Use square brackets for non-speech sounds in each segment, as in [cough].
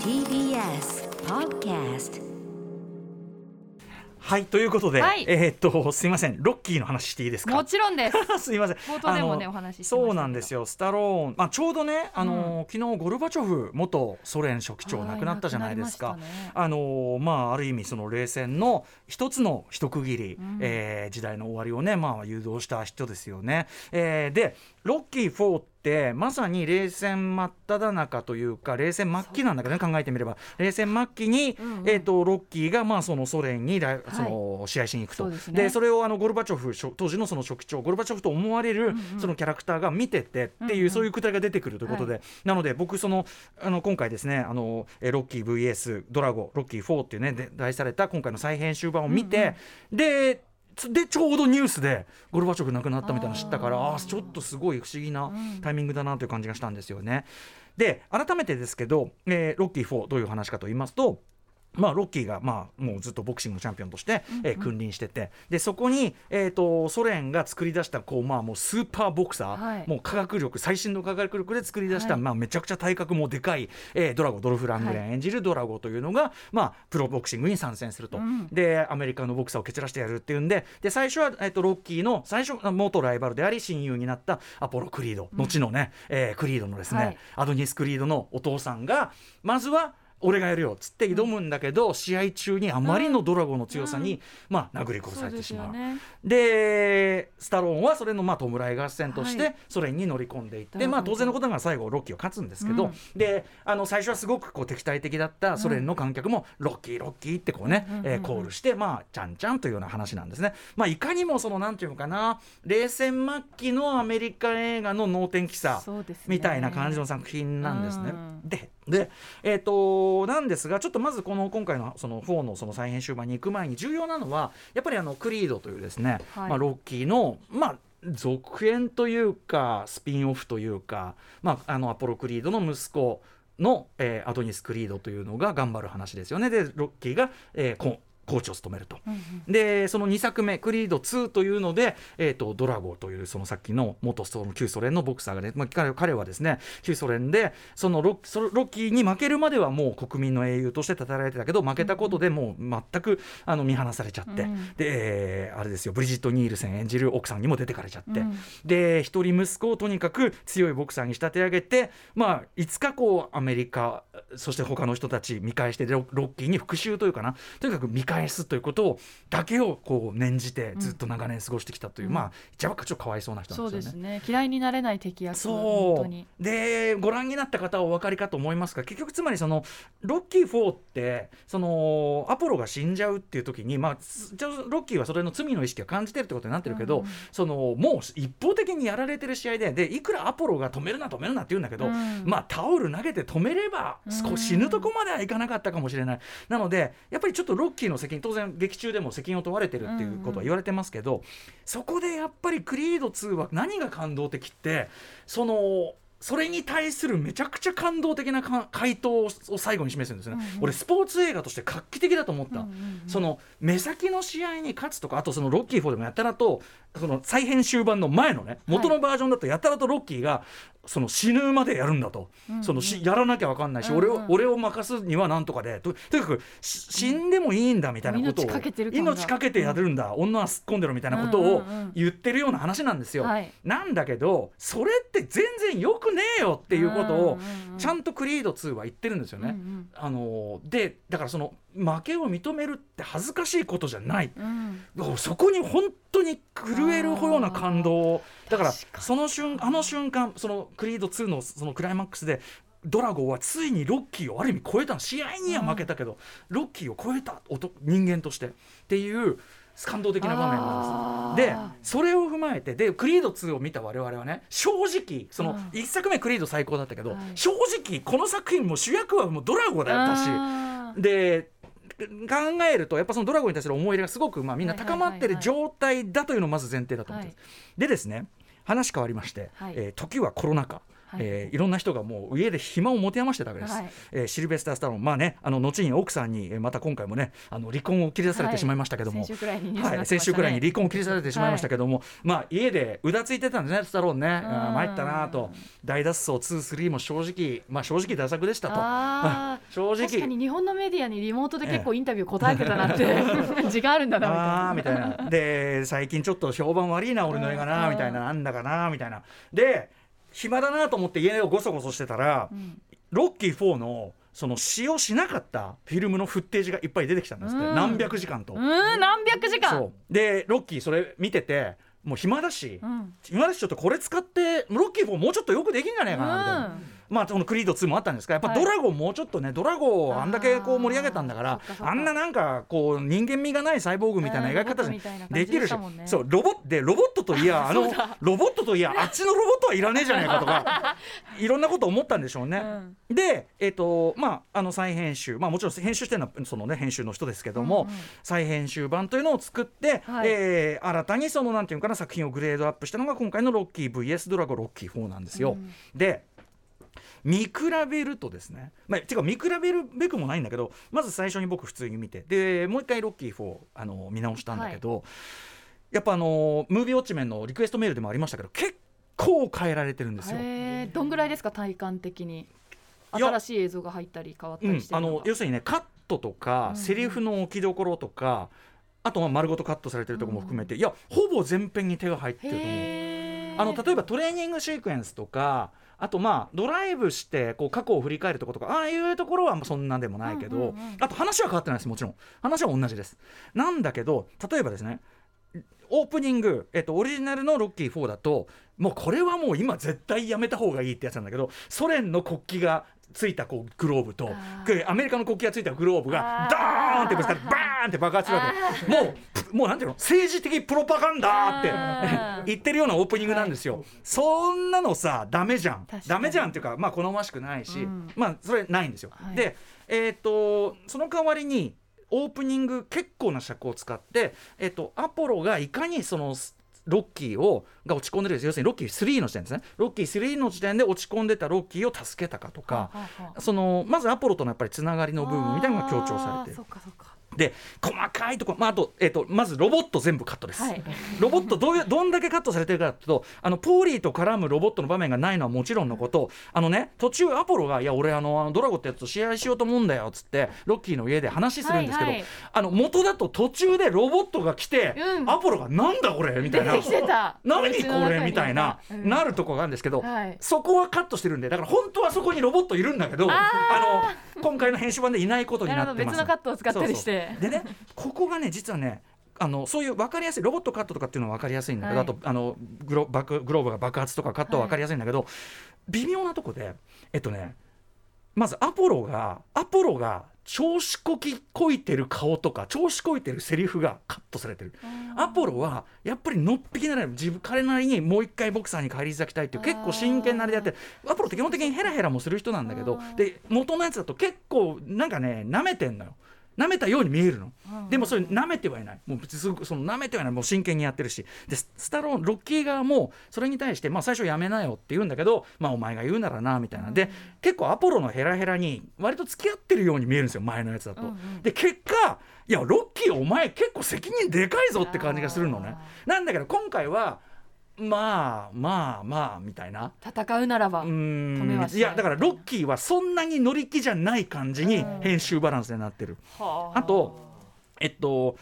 TBS Podcast はいということで、はい。えーっとすいません。ロッキーの話していいですか？もちろんです。[laughs] すいません。冒頭でもねあのお話ししましたけど。そうなんですよ。スタローン、まあ、ちょうどね、あの昨日ゴルバチョフ元ソ連書記長はい亡くなったじゃないですか、亡くなりましたね。あのまあ、ある意味その冷戦の一つの一区切り、ん。えー時代の終わりをね、まあ、誘導した人ですよね。えーでロッキー4ってまさに冷戦真っ只中というか冷戦末期なんだけどね考えてみれば。冷戦末期に、うんうん。えー、とロッキーがまあそのソ連に来その試合しに行くと、そうですね。それをあのゴルバチョフ書当時のその書記長ゴルバチョフと思われるんうん。そのキャラクターが見ててっていう、うんうんそういうくだりが出てくるということで、はなので僕そのあの今回ですねあのえーロッキー VS ドラゴロッキー4っていうねで題された今回の再編集版を見て、でつでちょうどニュースでゴルバチョフ亡くなったみたいなの知ったからあちょっとすごい不思議なうんタイミングだなという感じがしたんですよね。で改めてですけど、えーロッキー4どういう話かと言いますと。まあ、ロッキーが、まあ、もうずっとボクシングのチャンピオンとして、えー君臨してて。でそこに、えー、とソ連が作り出したこう、まあ、もうスーパーボクサー、はい。もう科学力最新の科学力で作り出した、はい。まあ、めちゃくちゃ体格もでかい、えードラゴドルフ・ラングレン演じるドラゴというのが、まあ、プロボクシングに参戦すると、うんでアメリカのボクサーを蹴散らしてやるっていうんでで最初は、えー、とロッキーの最初元ライバルであり親友になったアポロ・クリード、後のね、えークリードのですね、はい。アドニス・クリードのお父さんがまずは俺がやるよっつって挑むんだけど、試合中にあまりのドラゴンの強さに、まあ、殴り殺されてしまう。でスタローンはそれのまあ弔い合戦としはてソ連に乗り込んでいって、まあ、当然のことが最後ロッキーを勝つんですけど、うん。であの最初はすごくこう敵対的だったソ連の観客もロッキーロッキーってこうね、えーコールしてまあちゃんちゃんというような話なんですね。まあ、いかにもそのなんていうのかな冷戦末期のアメリカ映画の能天気さみたいな感じの作品なんですね。うん。でで、えー、となんですがちょっとまずこの今回のその4のその再編集版に行く前に重要なのはやっぱりあのクリードというですね、はい。まあ、ロッキーのまあ続編というかスピンオフというか、まあ、あのアポロ・クリードの息子の、えーアドニス・クリードというのが頑張る話ですよね。でロッキーが、えーココーチを務めると。うんうん。でその2作目「クリード2」というので、えー、とドラゴというそのさっきの元その旧ソ連のボクサーがね、まあ、彼彼はですね旧ソ連でそのロッそのロッキーに負けるまではもう国民の英雄として称えられてたけど負けたことでもう全くあの見放されちゃって、うんで、えーあれですよブリジット・ニールセン演じる奥さんにも出てかれちゃって、うんで一人息子をとにかく強いボクサーに仕立て上げてまあいつかこうアメリカそして他の人たち見返してロロッキーに復讐というかな。とにかく見返すということをだけをこう念じてずっと長年過ごしてきたという、うん。まあ一番ちょっとかわいそうな人なそうでんですよね。すね。嫌いになれない敵役本そう。でご覧になった方はお分かりかと思いますが結局つまりそのロッキー4ってそのアポロが死んじゃうっていう時にまあロッキーはそれの罪の意識を感じてるってことになってるけど、うん。そのもう一方的にやられてる試合ででいくらアポロが止めるな止めるなって言うんだけど、うん。まあタオル投げて止めれば少うん死ぬとこまではいかなかったかもしれない、なのでやっぱりちょっとロッキーの責任当然劇中でも責任を問われてるっていうことは言われてますけど、そこでやっぱりクリード2は何が感動的ってそのそれに対するめちゃくちゃ感動的なか回答を最後に示すんですよね、うんうん。俺スポーツ映画として画期的だと思った、うんうんうんその目先の試合に勝つとかあとそのロッキー4でもやたらとその再編集版の前のね元のバージョンだとやたらとロッキーがその死ぬまでやるんだと、うんうん。そのしやらなきゃ分かんないし、うんうん俺を俺を任すにはなんとかでととにかくし死んでもいいんだみたいなことを命かけてる感が。命かけてやるんだ、女は突っ込んでろみたいなことをうんうんうん言ってるような話なんですよ。はい。なんだけどそれって全然よくねえよっていうことをうんうんうん。ちゃんとクリード2は言ってるんですよね。うんうん。あのでだからその負けを認めるって恥ずかしいことじゃない。うん。そこに本当に震えるような感動を。だからその瞬あの瞬間そのクリード2のそのクライマックスでドラゴンはついにロッキーをある意味超えたの。試合には負けたけど、ロッキーを超えた男人間として。っていう感動的な場面なんです。でそれを踏まえてでクリード2を見た我々はね正直そのうん1作目クリード最高だったけど、はい正直この作品も主役はもうドラゴンだったし。で考えるとやっぱそのドラゴンに対する思い入れがすごくまあみんな高まってる状態だというのがまず前提だと思ってます。でですね話変わりまして、はいえー時はコロナ禍。はい。はいえーいろんな人がもう家で暇を持て余してたわけです、はい。えーシルベスター・スタローン。まあねあの後に奥さんにえーまた今回もねあの離婚を切り出されてしまいましたけども、はい、先週くらいに離婚を切り出されてしまいましたけども、まあ家でうだついてたんですねスタローンね、あー参ったなと。大脱走23も正直まあ正直ダ作でしたと。[laughs] 正直。確かに日本のメディアにリモートで結構インタビュー答えてたなって、[laughs] 時間あるんだなみみたいな。たいな。で最近ちょっと評判悪いな俺の映画なうんみたいな。[laughs] なんだかなみたいな。で暇だなと思って家をごそごそしてたら、ん。ロッキー4のその使用しなかったフィルムのフッテージがいっぱい出てきたんですって、うん。何百時間と。うーん何百時間。そう。でロッキーそれ見ててもう暇だし、うん。暇だしちょっとこれ使ってロッキー4もうちょっとよくできんじゃねえかなみたいな。うんまあ、そのクリード2もあったんですがやっぱはい。ドラゴンもうちょっとね、ドラゴンをあんだけこう盛り上げたんだからあんななんかこう人間味がないサイボーグみたいな描き方うんじロボットみたいな感じゃできるし、ねそうロボでロボットといや [laughs] あのロボットといやあっちのロボットはいらねえじゃねえかとか [laughs] いろんなこと思ったんでしょうね。で、えっとまあ、あの再編集、まあ、もちろん編集してるのはその、ね、編集の人ですけども、うんうん再編集版というのを作って、はい。えー新たにそのなんていうのかな作品をグレードアップしたのが今回のロッキー VS ドラゴンロッキー4なんですよ。うん。で見比べるとですね、まあ、てか見比べるべくもないんだけどまず最初に僕普通に見てでもう一回ロッキー4あの見直したんだけど、やっぱあのムービーウォッチメンのリクエストメールでもありましたけど結構変えられてるんですよ。どんぐらいですか？体感的に。新しい映像が入ったり変わったうんりして、あるのが。の要するにねカットとか、うんセリフの置きどころとかあとは丸ごとカットされてるところも含めて、いやほぼ全編に手が入ってると思う。あの例えばトレーニングシークエンスとかあとまあドライブしてこう過去を振り返るところとかああいうところはまあそんなでもないけど、うんうんうん。あと話は変わってないですもちろん。話は同じです。なんだけど例えばですねオープニング、えっと、オリジナルのロッキー4だともうこれはもう今絶対やめた方がいいってやつなんだけどソ連の国旗がついたこうグローブとアメリカの国旗がついたグローブがあー。ンってぶつかってバーンって爆発するわけ。もうもうなんていうの？政治的プロパガンダって [laughs] 言ってるようなオープニングなんですよ、そんなのさダメじゃん。ダメじゃんっていうかまあ好ましくないし、うん。まあそれないんですよ、はい。でえっ、とその代わりにオープニング結構な尺を使って、えっとアポロがいかにそのロッキーをが落ち込んでる要するにロッキー3の時点ですね。ロッキー3の時点で落ち込んでたロッキーを助けたかとか、そのまずアポロとのやっぱりつながりの部分みたいなのが強調されてるで細かいところ、まあ、あと,、えっとまずロボット全部カットです、はい。ロボットどういうどんだけカットされてるかというとあのポーリーと絡むロボットの場面がないのはもちろんのこと。あのね途中アポロが「いや俺あのあのドラゴってやつと試合しようと思うんだよ」っつってロッキーの家で話するんですけど、はいはい。あの元だと途中でロボットが来て、うん。アポロが「なんだこれ」みたいな。何これ？みたいな、うん。なるとこがあるんですけど、はい。そこはカットしてるんでだから本当はそこにロボットいるんだけどああの今回の編集版でいないことになってます。別のカットを使ったりしてでねここがね実はねあのそういう分かりやすいロボットカットとかっていうのは分かりやすいんだけど、はい。あとあのグロバクグローブが爆発とかカットは分かりやすいんだけど、微妙なとこでえっとねまずアポロがアポロが調子こきこいてる顔とか調子こいてるセリフがカットされてる。アポロはやっぱりのっぴきなら自分彼なりにもう一回ボクサーに返り咲きたいっていう結構真剣なあれでやってアポロって基本的にヘラヘラもする人なんだけどで元のやつだと結構なんかね舐めてんのよ舐めたように見えるの、うん。でもそれ舐めてはいない。もう別にその舐めてはいない。もう真剣にやってるし。でススタローンロッキー側もそれに対して、まあ、最初やめなよって言うんだけど、まあ、お前が言うならなみたいな。で結構アポロのヘラヘラに割と付き合ってるように見えるんですよ前のやつだと。うんうん。で結果いやロッキーお前結構責任でかいぞって感じがするのね。なんだけど今回はまあまあまあみたいな。戦うならばうーん。止めはい。いやだからロッキーはそんなに乗り気じゃない感じにうん。編集バランスになってる。はあ。とえっと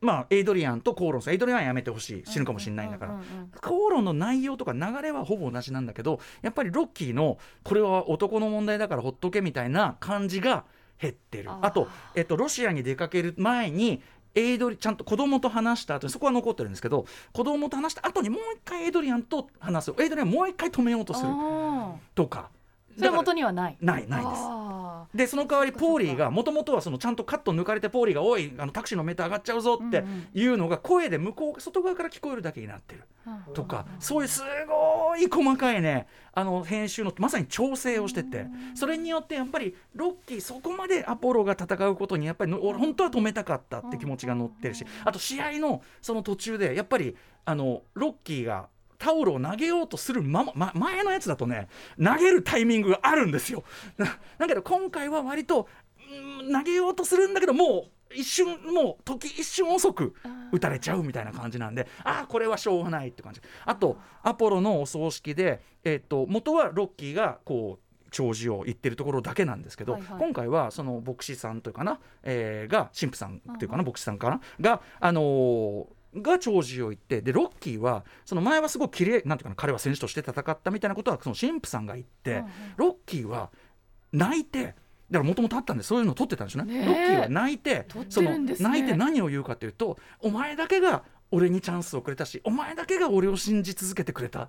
まあエイドリアンとコーロンさん。エイドリアンはやめてほしい。死ぬかもしれないんだから。うううんコーロンの内容とか流れはほぼ同じなんだけどやっぱりロッキーのこれは男の問題だからほっとけみたいな感じが減ってる。あと、えっと、ロシアに出かける前にエイドリちゃんと子供と話した後にそこは残ってるんですけど子供と話した後にもう一回エイドリアンと話す。エイドリアンもう一回止めようとする。あとか。ーそれ元にはない。ないないです。あでその代わりポーリーがもともとはそのちゃんとカット抜かれてポーリーが「おいあのタクシーのメーター上がっちゃうぞ」っていうのが声で向こう外側から聞こえるだけになってる。ーとかそういうすごい細かいねあの編集のまさに調整をしてて。それによってやっぱりロッキーそこまでアポロが戦うことにやっぱり本当は止めたかったって気持ちが乗ってるし。あと試合のその途中でやっぱりあのロッキーがタオルを投げようとするまま、ま、前のやつだとね投げるタイミングがあるんですよ。だけど今回は割と、うん、投げようとするんだけどもう一瞬もう時一瞬遅く打たれちゃうみたいな感じなんでああこれはしょうがないって感じ。あとアポロのお葬式で、えー、と元はロッキーがこう弔辞を言ってるところだけなんですけど、はいはい、今回はその牧師さんというかな、えー、が神父さんというかな、牧師さんかながあのーが長寿を言ってでロッキーはその前はすごく綺麗なんていうかな彼は選手として戦ったみたいなことはその神父さんが言って、うんうん、ロッキーは泣いてだからもともとあったんでそういうのを取ってたんですよね。ねロッキーは泣いて、ね、その泣いて何を言うかというとお前だけが俺にチャンスをくれたしお前だけが俺を信じ続けてくれた。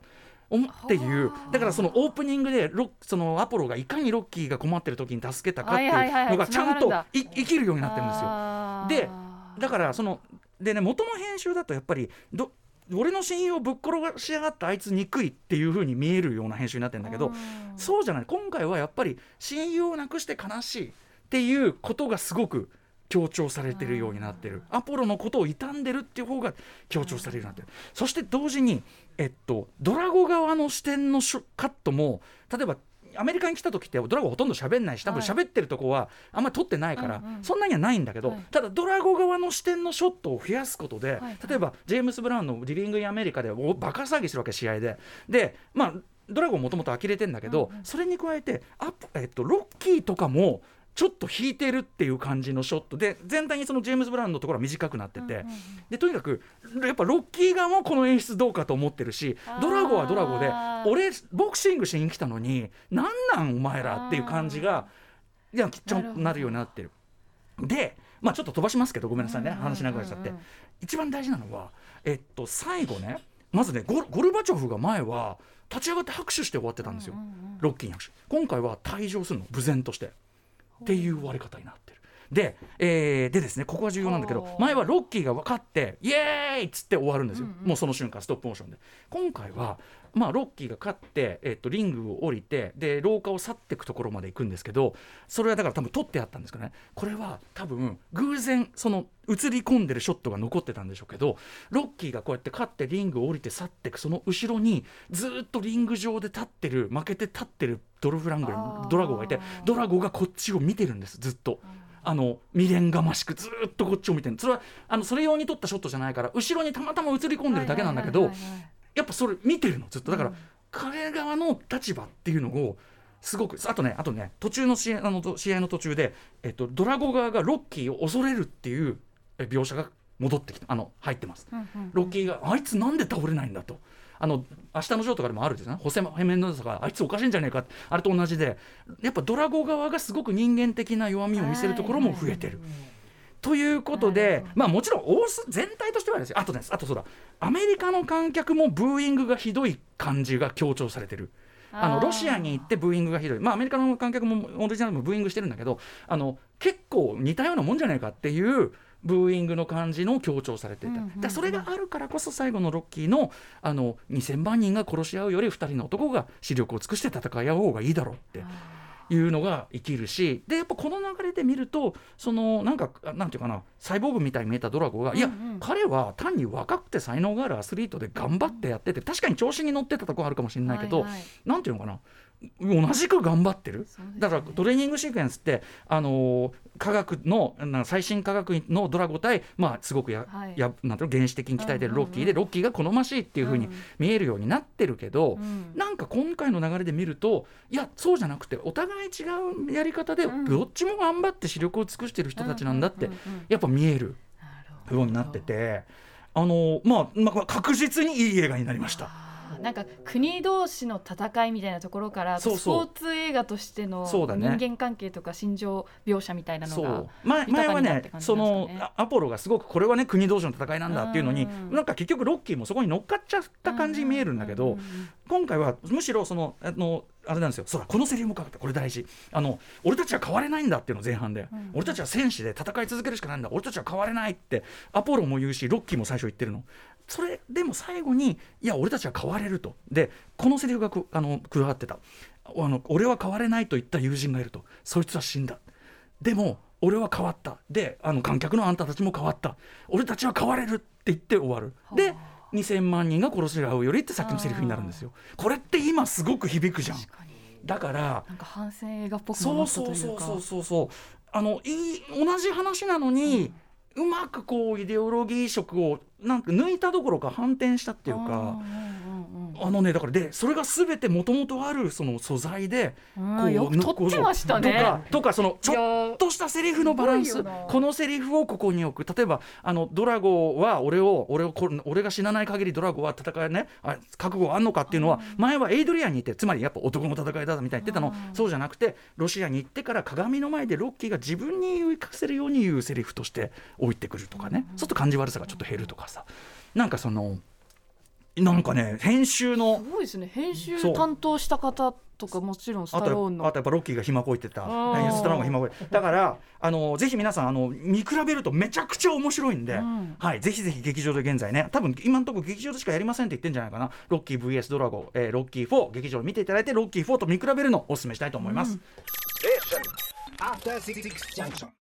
っていう。だからそのオープニングでロそのアポロがいかにロッキーが困ってる時に助けたかっていうのがちゃんと生きるようになってるんですよ。でだからそのでね元の編集だとやっぱりど俺の親友をぶっ殺しやがったあいつ憎いっていう風に見えるような編集になってるんだけどそうじゃない。今回はやっぱり親友を亡くして悲しいっていうことがすごく強調されてるようになってる。アポロのことを傷んでるっていう方が強調されるようになってる。そして同時に、えっと、ドラゴ側の視点のカットも例えばアメリカに来た時ってドラゴほとんど喋んないし多分喋ってるとこはあんまり撮ってないから、はい、そんなにはないんだけど、はい、ただドラゴ側の視点のショットを増やすことで、はい、例えばジェームス・ブラウンの「リビング・イン・アメリカ」でバカ騒ぎするわけ試合ででまあドラゴンもともと呆れてんだけど、うんうん、それに加えてアえっと、ロッキーとかもちょっと引いてるっていう感じのショットで全体にそのジェームズ・ブラウンのところは短くなってて、でとにかくやっぱロッキー側もこの演出どうかと思ってるしドラゴはドラゴで俺ボクシングしに来たのになんなんお前らっていう感じがいやきっちょなるようになってる。でまあちょっと飛ばしますけどごめんなさいね話しなくなっちゃって。一番大事なのはえっと最後ねまずねゴルバチョフが前は立ち上がって拍手して終わってたんですよ、ロッキーに拍手。今回は退場するの無然としてっていう終わり方になってる。で,、えー、でですねここが重要なんだけど前はロッキーが分かってイエーイっつって終わるんですよ、うんうん、もうその瞬間ストップモーションで。今回はまあ、ロッキーが勝って、えー、とリングを降りてで廊下を去っていくところまで行くんですけどそれはだから多分撮ってあったんですかね。これは多分偶然その映り込んでるショットが残ってたんでしょうけどロッキーがこうやって勝ってリングを降りて去っていくその後ろにずっとリング上で立ってる負けて立ってるドルフラングルドラゴがいてドラゴがこっちを見てるんですずっと。あの未練がましくずっとこっちを見てるそれはあのそれ用に撮ったショットじゃないから後ろにたまたま映り込んでるだけなんだけどやっぱそれ見てるのずっと。だから、彼側の立場っていうのをすごくあとねあとね途中の試合あの試合の途中で、えっと、ドラゴ側がロッキーを恐れるっていう描写が戻ってきたあの入ってます、ロッキーがあいつなんで倒れないんだとあの明日のジョーとかでもあるんですねホセヘメンドサがあいつおかしいんじゃねえか？あれと同じで。やっぱドラゴ側がすごく人間的な弱みを見せるところも増えてる。ということで、まあ、もちろん大全体としてはですよ。あとですあとそうだアメリカの観客もブーイングがひどい感じが強調されてる。あのロシアに行ってブーイングがひどい、まあ、アメリカの観客もオリジナルもブーイングしてるんだけどあの結構似たようなもんじゃないかっていうブーイングの感じの強調されていた、だそれがあるからこそ最後のロッキーのあの2000万人が殺し合うより2人の男が視力を尽くして戦い合う方がいいだろうって。いうのが生きるしでやっぱこの流れで見るとそのなんかなんていうかなサイボーグみたいに見えたドラゴが、うんうん、いや彼は単に若くて才能があるアスリートで頑張ってやってて確かに調子に乗ってたとこあるかもしれないけど、はいはい、なんていうのかな同じく頑張ってる、ね、だからトレーニングシークエンスってあのー、科学の最新科学のドラゴ対、まあ、すごくや、はい、やなんていうの？原始的に鍛えてるロッキーで、うんうんうん、ロッキーが好ましいっていうふうに見えるようになってるけど、うん、なんか今回の流れで見るといやそうじゃなくてお互い違うやり方で、どっちも頑張って視力を尽くしてる人たちなんだって、やっぱ見えるようになってて。あのまあ、まあ、確実にいい映画になりました。なんか国同士の戦いみたいなところからスポーツ映画としての人間関係とか心情描写みたいなのが前前はねそのアポロがすごくこれはね国同士の戦いなんだっていうのになんか結局ロッキーもそこに乗っかっちゃった感じに見えるんだけど今回はむしろそのあのあれなんですよ、そらこのセリフも書かれた、これ大事。あの、俺たちは変われないんだっていうの前半で、うん、俺たちは戦士で戦い続けるしかないんだ、俺たちは変われないって、アポロも言うし、ロッキーも最初言ってるの、それでも最後にいや俺たちは変われると。でこのセリフがくあの加わってた。あの俺は変われないと言った友人がいると。そいつは死んだ。でも俺は変わった。であの観客のあんたたちも変わった。俺たちは変われるって言って終わる。で2000万人が殺し合うよりってさっきのセリフになるんですよ。これって今すごく響くじゃん。だからなんか反戦映画っぽくそうそうそうそうそうそう。あのいい同じ話なのに、うん、うまくこうイデオロギー色をなんか抜いたどころか反転したっていうか。あのねだからでそれがすべてもともとあるその素材でこうよく撮ってましたね。とかとかそのちょっとしたセリフのバランスこのセリフをここに置く。例えばあのドラゴは俺を俺を俺が死なない限りドラゴは戦いねあ覚悟あんのかっていうのは前はエイドリアンにいてつまりやっぱ男の戦いだみたいに言ってたの。そうじゃなくてロシアに行ってから鏡の前でロッキーが自分に言い聞かせるように言うセリフとして置いてくるとかね。そうすると感じ悪さがちょっと減るとかさ。なんかそのなんかね編集のすごいですね。編集担当した方とかもちろんスタローンの。あとやっぱロッキーがひまこいてた。スタローンがひまこいだからあのぜひ皆さんあの見比べるとめちゃくちゃ面白いんで、うん、はいぜひぜひ劇場で現在ね多分今のところ劇場でしかやりませんって言ってんじゃないかな。ロッキー VS ドラゴン、えー、ロッキー4劇場を見ていただいてロッキー4と見比べるのをお勧めしたいと思います、うん